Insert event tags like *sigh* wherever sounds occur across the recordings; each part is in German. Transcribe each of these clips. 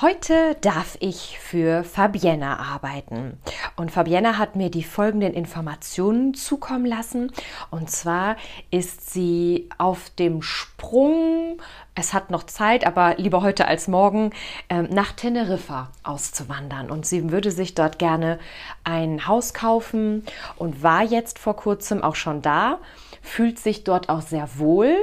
Heute darf ich für Fabienne arbeiten. Und Fabienne hat mir die folgenden Informationen zukommen lassen. Und zwar ist sie auf dem Sprung, es hat noch Zeit, aber lieber heute als morgen, ähm, nach Teneriffa auszuwandern. Und sie würde sich dort gerne ein Haus kaufen und war jetzt vor kurzem auch schon da, fühlt sich dort auch sehr wohl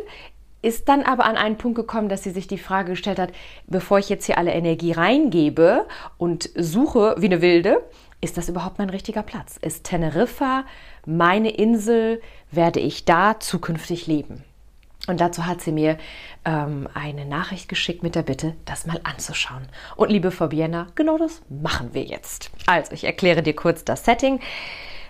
ist dann aber an einen Punkt gekommen, dass sie sich die Frage gestellt hat, bevor ich jetzt hier alle Energie reingebe und suche wie eine Wilde, ist das überhaupt mein richtiger Platz? Ist Teneriffa meine Insel? Werde ich da zukünftig leben? Und dazu hat sie mir ähm, eine Nachricht geschickt mit der Bitte, das mal anzuschauen. Und liebe Fabiana, genau das machen wir jetzt. Also, ich erkläre dir kurz das Setting.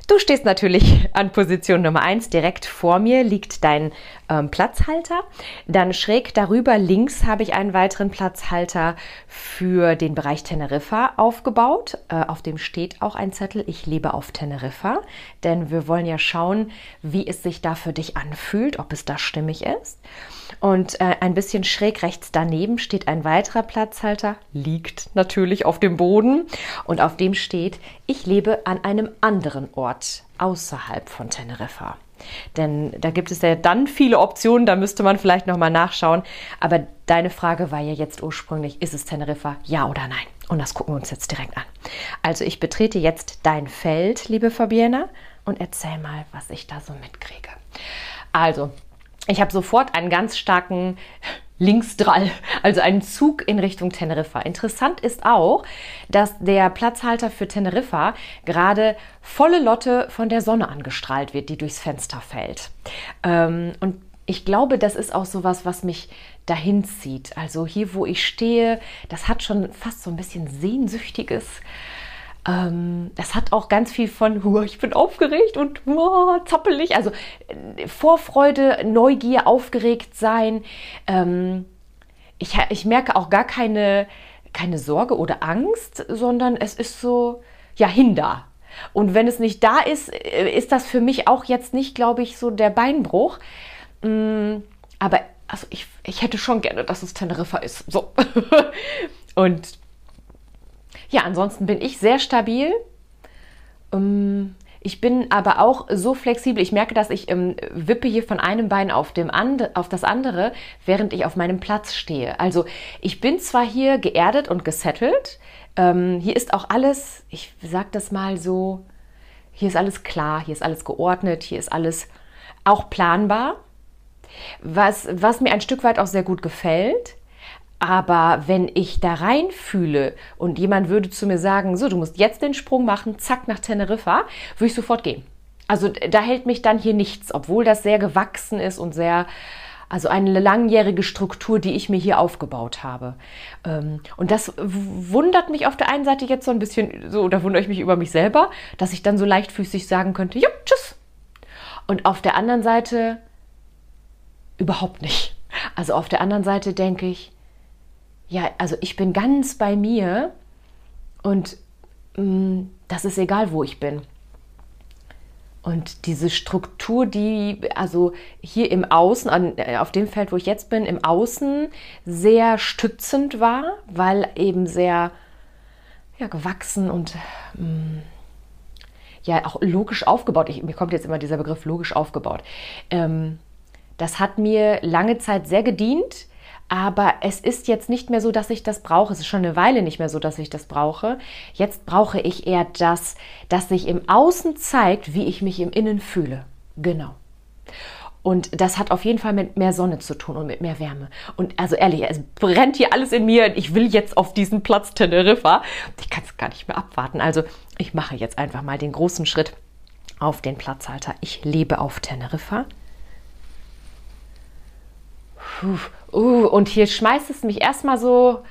Du stehst natürlich an Position Nummer 1. Direkt vor mir liegt dein ähm, Platzhalter. Dann schräg darüber links habe ich einen weiteren Platzhalter für den Bereich Teneriffa aufgebaut. Äh, auf dem steht auch ein Zettel, ich lebe auf Teneriffa. Denn wir wollen ja schauen, wie es sich da für dich anfühlt, ob es da stimmig ist. Und äh, ein bisschen schräg rechts daneben steht ein weiterer Platzhalter, liegt natürlich auf dem Boden. Und auf dem steht, ich lebe an einem anderen Ort außerhalb von Teneriffa. Denn da gibt es ja dann viele Optionen, da müsste man vielleicht nochmal nachschauen. Aber deine Frage war ja jetzt ursprünglich, ist es Teneriffa, ja oder nein? Und das gucken wir uns jetzt direkt an. Also ich betrete jetzt dein Feld, liebe Fabienne, und erzähl mal, was ich da so mitkriege. Also, ich habe sofort einen ganz starken Linksdrall, also einen Zug in Richtung Teneriffa. Interessant ist auch, dass der Platzhalter für Teneriffa gerade volle Lotte von der Sonne angestrahlt wird, die durchs Fenster fällt. Ähm, und ich glaube, das ist auch so was, was mich dahin zieht. Also hier, wo ich stehe, das hat schon fast so ein bisschen Sehnsüchtiges. Ähm, das hat auch ganz viel von, *laughs* ich bin aufgeregt und zappelig. Also äh, Vorfreude, Neugier, aufgeregt sein. Ähm, ich, ich merke auch gar keine, keine Sorge oder Angst, sondern es ist so, ja, hin da. Und wenn es nicht da ist, äh, ist das für mich auch jetzt nicht, glaube ich, so der Beinbruch. Mm, aber also ich, ich hätte schon gerne, dass es Teneriffa ist. So. *laughs* Und ja, ansonsten bin ich sehr stabil. Ähm, ich bin aber auch so flexibel. Ich merke, dass ich ähm, wippe hier von einem Bein auf, dem and auf das andere, während ich auf meinem Platz stehe. Also ich bin zwar hier geerdet und gesettelt. Ähm, hier ist auch alles, ich sage das mal so, hier ist alles klar, hier ist alles geordnet, hier ist alles auch planbar. Was, was mir ein Stück weit auch sehr gut gefällt. Aber wenn ich da reinfühle und jemand würde zu mir sagen, so, du musst jetzt den Sprung machen, zack, nach Teneriffa, würde ich sofort gehen. Also da hält mich dann hier nichts, obwohl das sehr gewachsen ist und sehr, also eine langjährige Struktur, die ich mir hier aufgebaut habe. Ähm, und das wundert mich auf der einen Seite jetzt so ein bisschen, so, da wundere ich mich über mich selber, dass ich dann so leichtfüßig sagen könnte, ja, tschüss. Und auf der anderen Seite überhaupt nicht. Also auf der anderen Seite denke ich, ja, also ich bin ganz bei mir und mh, mm, das ist egal, wo ich bin. Und diese Struktur, die also hier im Außen, an, äh, auf dem Feld, wo ich jetzt bin, im Außen sehr stützend war, weil eben sehr ja, gewachsen und mh, mm, ja auch logisch aufgebaut. Ich, mir kommt jetzt immer dieser Begriff logisch aufgebaut. Ähm, das hat mir lange Zeit sehr gedient aber es ist jetzt nicht mehr so, dass ich das brauche. Es ist schon eine Weile nicht mehr so, dass ich das brauche. Jetzt brauche ich eher das, dass sich im Außen zeigt, wie ich mich im Innen fühle. Genau. Und das hat auf jeden Fall mit mehr Sonne zu tun und mit mehr Wärme. Und also ehrlich, es brennt hier alles in mir. Ich will jetzt auf diesen Platz Teneriffa. Ich kann es gar nicht mehr abwarten. Also ich mache jetzt einfach mal den großen Schritt auf den Platzhalter. Ich lebe auf Teneriffa. Uh, und hier schmeißt es mich erstmal so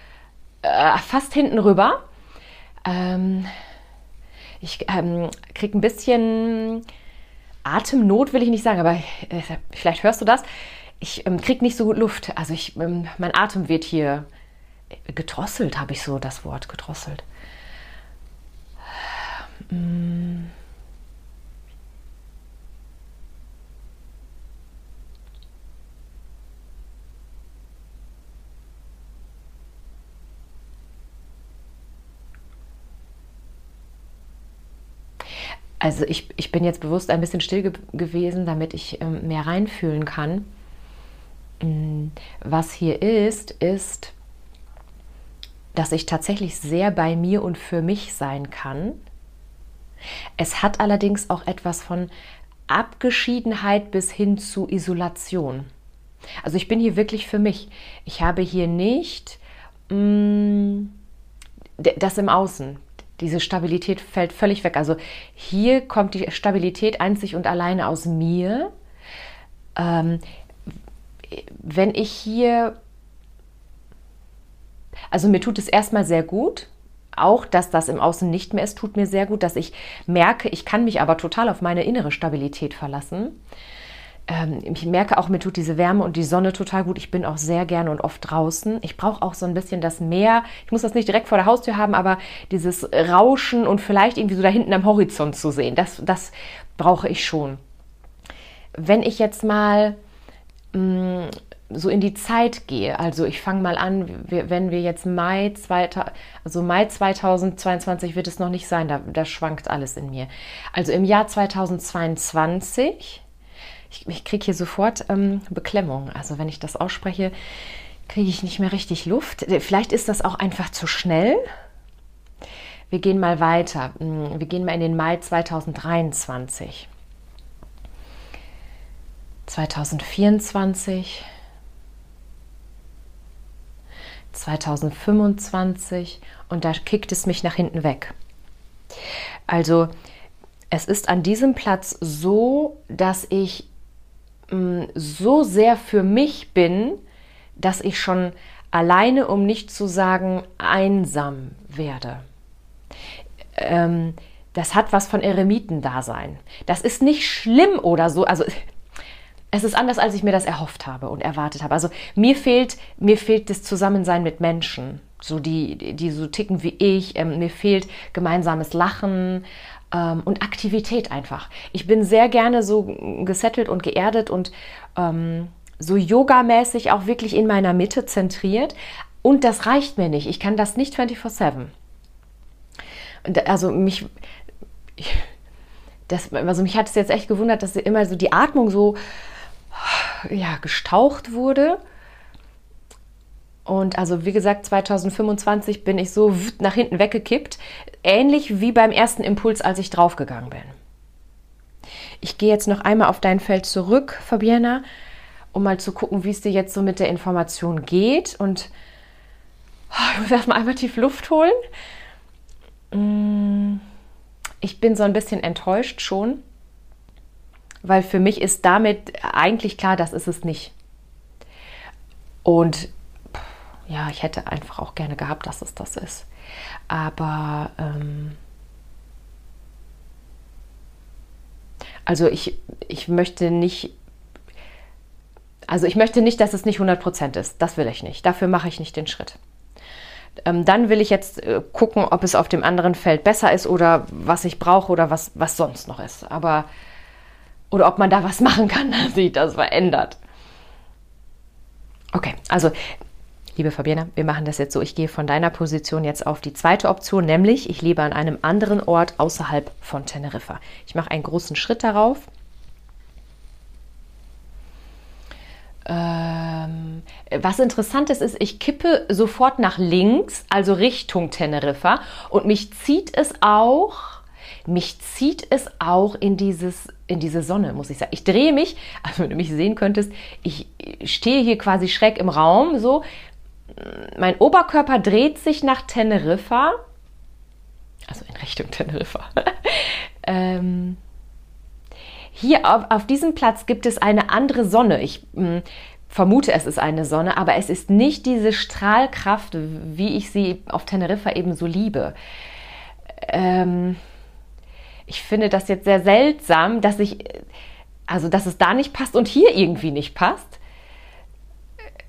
äh, fast hinten rüber. Ähm, ich ähm, kriege ein bisschen Atemnot, will ich nicht sagen, aber äh, vielleicht hörst du das. Ich ähm, kriege nicht so gut Luft. Also ich, ähm, mein Atem wird hier gedrosselt, habe ich so das Wort gedrosselt. Mm. Also ich, ich bin jetzt bewusst ein bisschen still ge gewesen, damit ich ähm, mehr reinfühlen kann. Mm, was hier ist, ist, dass ich tatsächlich sehr bei mir und für mich sein kann. Es hat allerdings auch etwas von Abgeschiedenheit bis hin zu Isolation. Also ich bin hier wirklich für mich. Ich habe hier nicht mh, mm, das im Außen. Diese Stabilität fällt völlig weg. Also hier kommt die Stabilität einzig und alleine aus mir. Ähm, wenn ich hier, also mir tut es erstmal sehr gut, auch, dass das im Außen nicht mehr ist, tut mir sehr gut, dass ich merke, ich kann mich aber total auf meine innere Stabilität verlassen ähm, ich merke auch, mir tut diese Wärme und die Sonne total gut. Ich bin auch sehr gerne und oft draußen. Ich brauche auch so ein bisschen das Meer. Ich muss das nicht direkt vor der Haustür haben, aber dieses Rauschen und vielleicht irgendwie so da hinten am Horizont zu sehen, das, das brauche ich schon. Wenn ich jetzt mal mm, so in die Zeit gehe, also ich fange mal an, wenn wir jetzt Mai, 2000, also Mai 2022 wird es noch nicht sein, da, da schwankt alles in mir. Also im Jahr 2022 ich, ich kriege hier sofort ähm, Beklemmung. Also wenn ich das ausspreche, kriege ich nicht mehr richtig Luft. Äh, vielleicht ist das auch einfach zu schnell. Wir gehen mal weiter. Hm, wir gehen mal in den Mai 2023. 2024. 2025 und da kickt es mich nach hinten weg. Also es ist an diesem Platz so, dass ich so sehr für mich bin, dass ich schon alleine, um nicht zu sagen, einsam werde. Ähm, das hat was von Eremitendasein. Das ist nicht schlimm oder so. Also es ist anders, als ich mir das erhofft habe und erwartet habe. Also mir fehlt, mir fehlt das Zusammensein mit Menschen, so die, die so ticken wie ich. Ähm, mir fehlt gemeinsames Lachen ähm, und Aktivität einfach. Ich bin sehr gerne so gesettelt und geerdet und ähm, so yogamäßig auch wirklich in meiner Mitte zentriert. Und das reicht mir nicht. Ich kann das nicht 24-7. Also mich, *laughs* das, also mich hat es jetzt echt gewundert, dass immer so die Atmung so ja, gestaucht wurde. Und also wie gesagt, 2025 bin ich so nach hinten weggekippt, ähnlich wie beim ersten Impuls, als ich draufgegangen bin. Ich gehe jetzt noch einmal auf dein Feld zurück, Fabiana, um mal zu gucken, wie es dir jetzt so mit der Information geht. Und oh, ich muss erstmal einmal tief Luft holen. Mm, ich bin so ein bisschen enttäuscht schon, weil für mich ist damit eigentlich klar, das ist es nicht. Und ja, ich hätte einfach auch gerne gehabt, dass es das ist. Aber ähm, also ich, ich möchte nicht, also ich möchte nicht, dass es nicht 100% ist. Das will ich nicht. Dafür mache ich nicht den Schritt. Ähm, dann will ich jetzt äh, gucken, ob es auf dem anderen Feld besser ist oder was ich brauche oder was, was sonst noch ist. Aber oder ob man da was *laughs* machen kann, dass sich das verändert. Okay, also liebe Fabiana, wir machen das jetzt so. Ich gehe von deiner Position jetzt auf die zweite Option, nämlich ich lebe an einem anderen Ort außerhalb von Teneriffa. Ich mache einen großen Schritt darauf. Ähm, was interessant ist, ist, ich kippe sofort nach links, also Richtung Teneriffa, und mich zieht es auch, mich zieht es auch in dieses in diese Sonne, muss ich sagen. Ich drehe mich, *laughs* also wenn du mich sehen könntest, ich stehe hier quasi schräg im Raum, so mein Oberkörper dreht sich nach Teneriffa, also in Richtung Teneriffa. *laughs* ähm, hier auf, auf, diesem Platz gibt es eine andere Sonne. Ich mh, hm, vermute, es ist eine Sonne, aber es ist nicht diese Strahlkraft, wie ich sie auf Teneriffa eben so liebe. Ähm, ich finde das jetzt sehr seltsam, dass ich, also dass es da nicht passt und hier irgendwie nicht passt.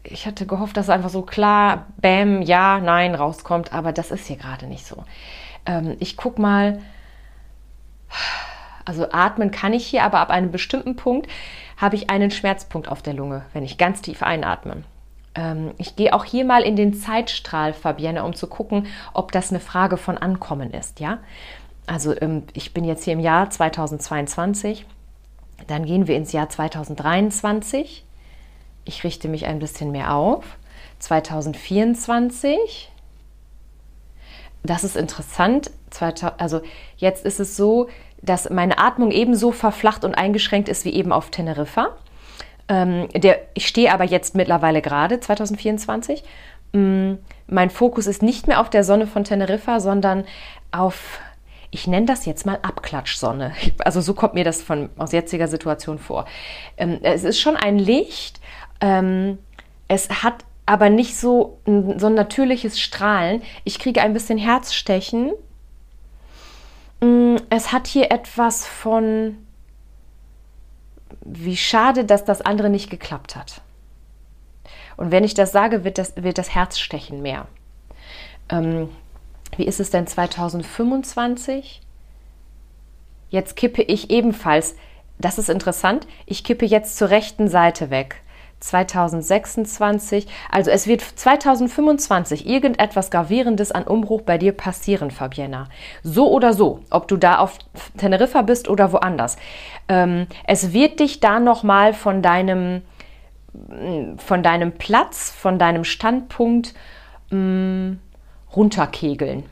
Ich hatte gehofft, dass einfach so klar, bam, ja, nein rauskommt, aber das ist hier gerade nicht so. Ähm, ich guck mal, also atmen kann ich hier, aber ab einem bestimmten Punkt habe ich einen Schmerzpunkt auf der Lunge, wenn ich ganz tief einatme. Ähm, ich gehe auch hier mal in den Zeitstrahl, Fabienne, um zu gucken, ob das eine Frage von Ankommen ist. Ja, also ähm, ich bin jetzt hier im Jahr 2022. Dann gehen wir ins Jahr 2023. Ich richte mich ein bisschen mehr auf. 2024. Das ist interessant. Also jetzt ist es so, dass meine Atmung ebenso verflacht und eingeschränkt ist wie eben auf Teneriffa. Ähm, der, ich stehe aber jetzt mittlerweile gerade, 2024. Ähm, mein Fokus ist nicht mehr auf der Sonne von Teneriffa, sondern auf, ich nenne das jetzt mal Abklatschsonne. *laughs* Also so kommt mir das von, aus jetziger Situation vor. Ähm, es ist schon ein Licht. Ähm, es hat aber nicht so, so ein natürliches Strahlen. Ich kriege ein bisschen Herzstechen Mm, es hat hier etwas von, wie schade, dass das andere nicht geklappt hat. Und wenn ich das sage, wird das, wird das Herz stechen mehr. Ähm, wie ist es denn 2025? Jetzt kippe ich ebenfalls, das ist interessant, ich kippe jetzt zur rechten Seite weg. 2026. Also es wird 2025 irgendetwas Gravierendes an Umbruch bei dir passieren, Fabienne. So oder so, ob du da auf Teneriffa bist oder woanders. Ähm, es wird dich da nochmal von deinem, von deinem Platz, von deinem Standpunkt mh, mm, runterkegeln.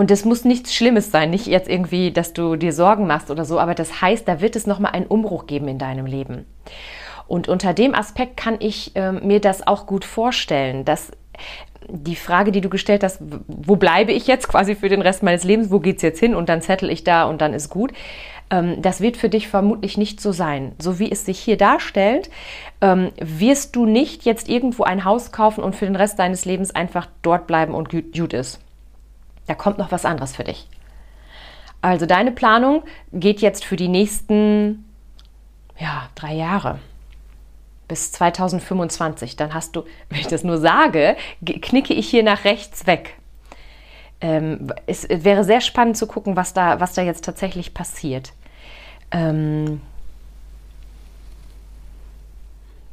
Und es muss nichts Schlimmes sein, nicht jetzt irgendwie, dass du dir Sorgen machst oder so, aber das heißt, da wird es nochmal einen Umbruch geben in deinem Leben. Und unter dem Aspekt kann ich äh, mir das auch gut vorstellen, dass die Frage, die du gestellt hast, wo bleibe ich jetzt quasi für den Rest meines Lebens, wo geht es jetzt hin und dann zettel ich da und dann ist gut, ähm, das wird für dich vermutlich nicht so sein. So wie es sich hier darstellt, ähm, wirst du nicht jetzt irgendwo ein Haus kaufen und für den Rest deines Lebens einfach dort bleiben und gut ist. Da kommt noch was anderes für dich. Also deine Planung geht jetzt für die nächsten ja, drei Jahre bis 2025. Dann hast du, *laughs* wenn ich das nur sage, knicke ich hier nach rechts weg. Ähm, es wäre sehr spannend zu gucken, was da, was da jetzt tatsächlich passiert. Ähm,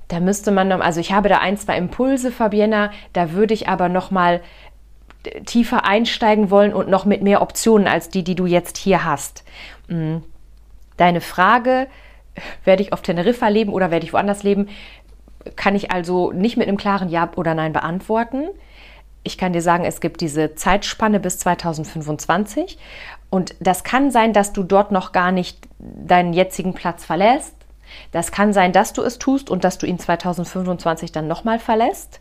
da müsste man noch, also ich habe da ein, zwei Impulse, Fabiana, da würde ich aber noch mal tiefer einsteigen wollen und noch mit mehr Optionen als die, die du jetzt hier hast. Mm. Deine Frage, werde ich auf Teneriffa leben oder werde ich woanders leben, kann ich also nicht mit einem klaren Ja oder Nein beantworten. Ich kann dir sagen, es gibt diese Zeitspanne bis 2025 und das kann sein, dass du dort noch gar nicht deinen jetzigen Platz verlässt. Das kann sein, dass du es tust und dass du ihn 2025 dann nochmal verlässt.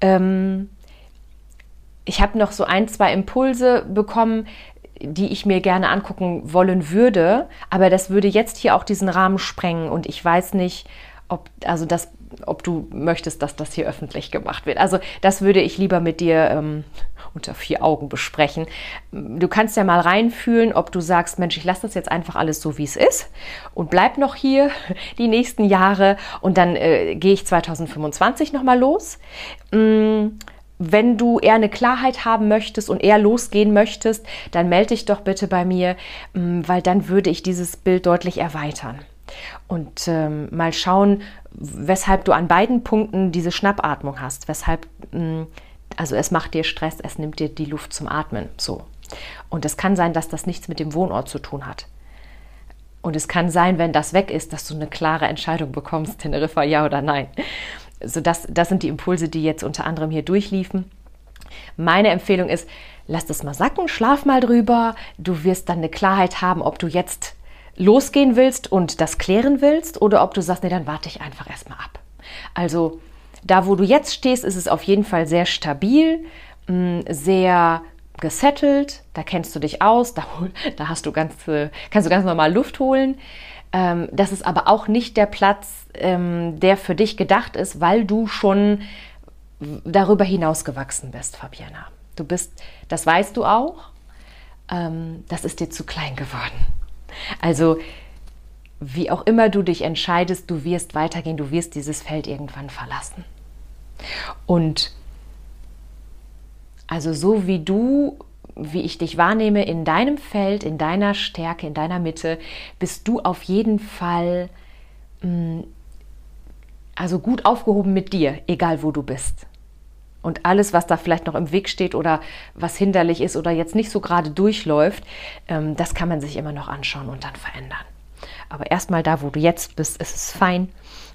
Ähm, ich habe noch so ein, zwei Impulse bekommen, die ich mir gerne angucken wollen würde, aber das würde jetzt hier auch diesen Rahmen sprengen und ich weiß nicht, ob, also das, ob du möchtest, dass das hier öffentlich gemacht wird. Also das würde ich lieber mit dir ähm, unter vier Augen besprechen. Du kannst ja mal reinfühlen, ob du sagst, Mensch, ich lasse das jetzt einfach alles so, wie es ist und bleib noch hier *laughs* die nächsten Jahre und dann äh, gehe ich 2025 nochmal los. Mm wenn du eher eine Klarheit haben möchtest und eher losgehen möchtest, dann melde dich doch bitte bei mir, mm, weil dann würde ich dieses Bild deutlich erweitern. Und ähm, mal schauen, weshalb du an beiden Punkten diese Schnappatmung hast. Weshalb, mh, mm, also es macht dir Stress, es nimmt dir die Luft zum Atmen. So. Und es kann sein, dass das nichts mit dem Wohnort zu tun hat. Und es kann sein, wenn das weg ist, dass du eine klare Entscheidung bekommst, Teneriffa ja oder nein. So das, das sind die Impulse, die jetzt unter anderem hier durchliefen. Meine Empfehlung ist, lass das mal sacken, schlaf mal drüber. Du wirst dann eine Klarheit haben, ob du jetzt losgehen willst und das klären willst oder ob du sagst, nee, dann warte ich einfach erstmal ab. Also da, wo du jetzt stehst, ist es auf jeden Fall sehr stabil, mm, sehr gesettelt, da kennst du dich aus, da, da hast du ganz, kannst du ganz normal Luft holen. Ähm, das ist aber auch nicht der Platz, ähm, der für dich gedacht ist, weil du schon darüber hinaus gewachsen bist, Fabiana. Du bist, das weißt du auch, ähm, das ist dir zu klein geworden. Also wie auch immer du dich entscheidest, du wirst weitergehen, du wirst dieses Feld irgendwann verlassen. Und also so wie du, wie ich dich wahrnehme in deinem Feld, in deiner Stärke, in deiner Mitte, bist du auf jeden Fall mh, mm, also gut aufgehoben mit dir, egal wo du bist. Und alles, was da vielleicht noch im Weg steht oder was hinderlich ist oder jetzt nicht so gerade durchläuft, ähm, das kann man sich immer noch anschauen und dann verändern. Aber erstmal da, wo du jetzt bist, ist es fein.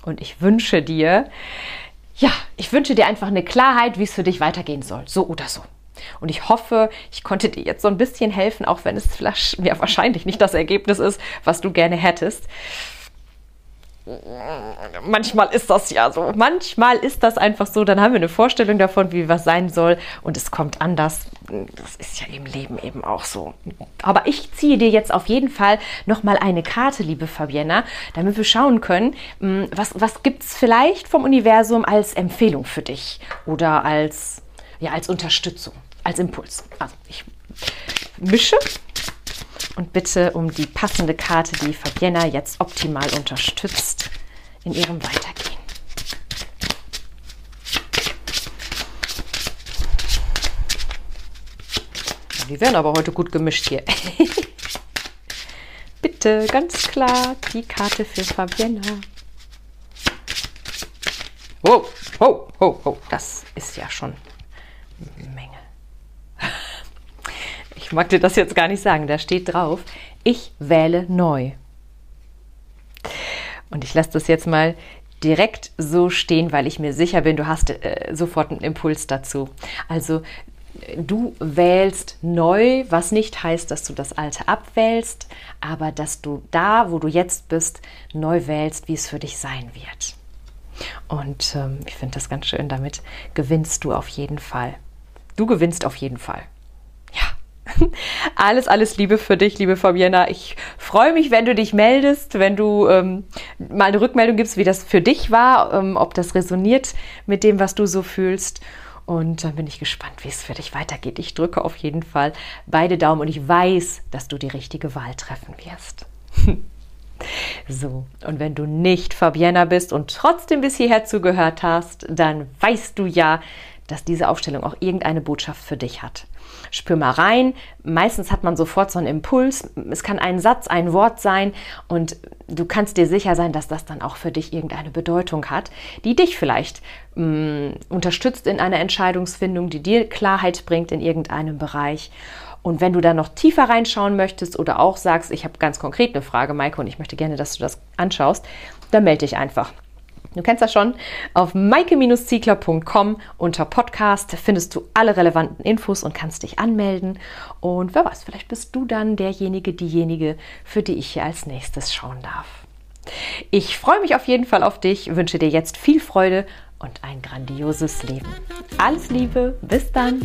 Und ich wünsche dir, ja, ich wünsche dir einfach eine Klarheit, wie es für dich weitergehen soll. So oder so. Und ich hoffe, ich konnte dir jetzt so ein bisschen helfen, auch wenn es vielleicht, *laughs* ja, wahrscheinlich nicht das Ergebnis ist, was du gerne hättest manchmal ist das ja so. Manchmal ist das einfach so. Dann haben wir eine Vorstellung davon, wie was sein soll und es kommt anders. Das ist ja im Leben eben auch so. Aber ich ziehe dir jetzt auf jeden Fall nochmal eine Karte, liebe Fabienne, damit wir schauen können, hm, was, was gibt es vielleicht vom Universum als Empfehlung für dich oder als, ja, als Unterstützung, als Impuls. Also ich mische und bitte um die passende Karte, die Fabienne jetzt optimal unterstützt in ihrem Weitergehen. Die werden aber heute gut gemischt hier. *laughs* bitte, ganz klar, die Karte für Fabienne. Wow, wow, wow, wow, das ist ja schon eine Menge ich mag dir das jetzt gar nicht sagen, da steht drauf, ich wähle neu. Und ich lasse das jetzt mal direkt so stehen, weil ich mir sicher bin, du hast äh, sofort einen Impuls dazu. Also du wählst neu, was nicht heißt, dass du das Alte abwählst, aber dass du da, wo du jetzt bist, neu wählst, wie es für dich sein wird. Und ähm, ich finde das ganz schön, damit gewinnst du auf jeden Fall. Du gewinnst auf jeden Fall. *laughs* Alles, alles Liebe für dich, liebe Fabiana. Ich freue mich, wenn du dich meldest, wenn du ähm, mal eine Rückmeldung gibst, wie das für dich war, ähm, ob das resoniert mit dem, was du so fühlst. Und dann bin ich gespannt, wie es für dich weitergeht. Ich drücke auf jeden Fall beide Daumen und ich weiß, dass du die richtige Wahl treffen wirst. *laughs* So, und wenn du nicht Fabiana bist und trotzdem bis hierher zugehört hast, dann weißt du ja, dass diese Aufstellung auch irgendeine Botschaft für dich hat. Spür mal rein. Meistens hat man sofort so einen Impuls. Es kann ein Satz, ein Wort sein und du kannst dir sicher sein, dass das dann auch für dich irgendeine Bedeutung hat, die dich vielleicht mh, mm, unterstützt in einer Entscheidungsfindung, die dir Klarheit bringt in irgendeinem Bereich. Und wenn du da noch tiefer reinschauen möchtest oder auch sagst, ich habe ganz konkret eine Frage, Maike, und ich möchte gerne, dass du das anschaust, dann melde dich einfach. Du kennst das schon. Auf maike-ziegler.com unter Podcast findest du alle relevanten Infos und kannst dich anmelden. Und wer weiß, vielleicht bist du dann derjenige, diejenige, für die ich hier als nächstes schauen darf. Ich freue mich auf jeden Fall auf dich, wünsche dir jetzt viel Freude und ein grandioses Leben. Alles Liebe, bis dann.